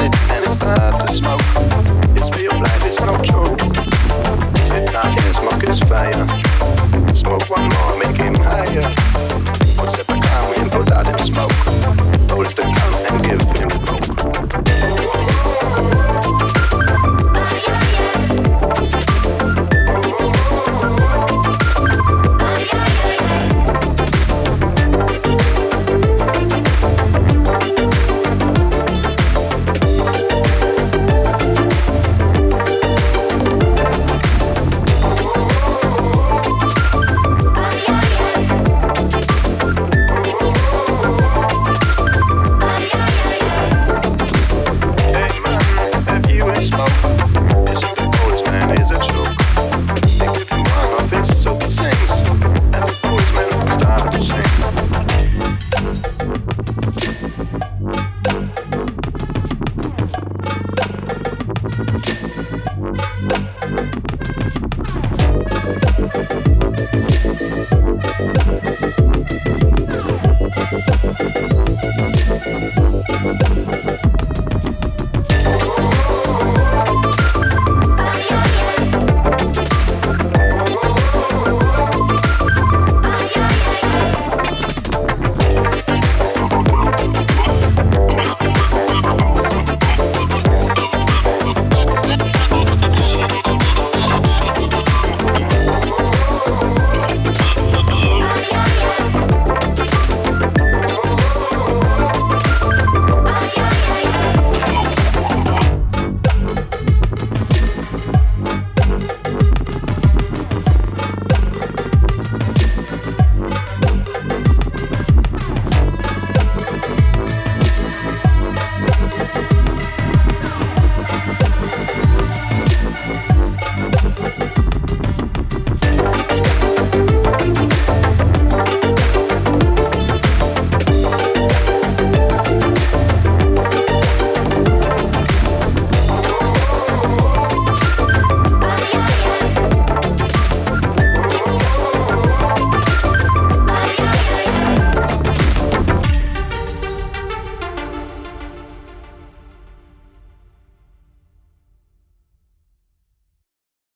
and it's time to smoke. It's real life, it's no joke. Sit down here, smoke is fire. Smoke one more, make it higher.